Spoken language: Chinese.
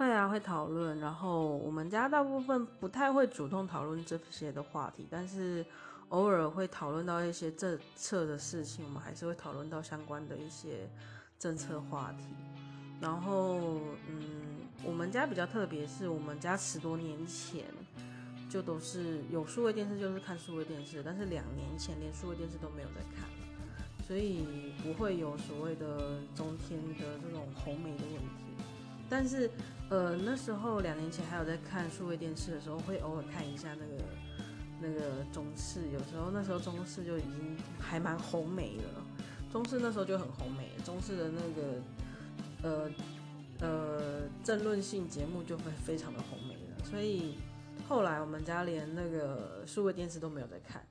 会啊，会讨论。然后我们家大部分不太会主动讨论这些的话题，但是偶尔会讨论到一些政策的事情，我们还是会讨论到相关的一些政策话题。然后，嗯，我们家比较特别，是我们家十多年前就都是有数位电视，就是看数位电视，但是两年前连数位电视都没有在看，所以不会有所谓的中天的。但是，呃，那时候两年前还有在看数位电视的时候，会偶尔看一下那个那个中视，有时候那时候中视就已经还蛮红梅了，中视那时候就很红梅，中视的那个。呃呃，争论性节目就会非常的红梅了，所以后来我们家连那个数位电视都没有在看。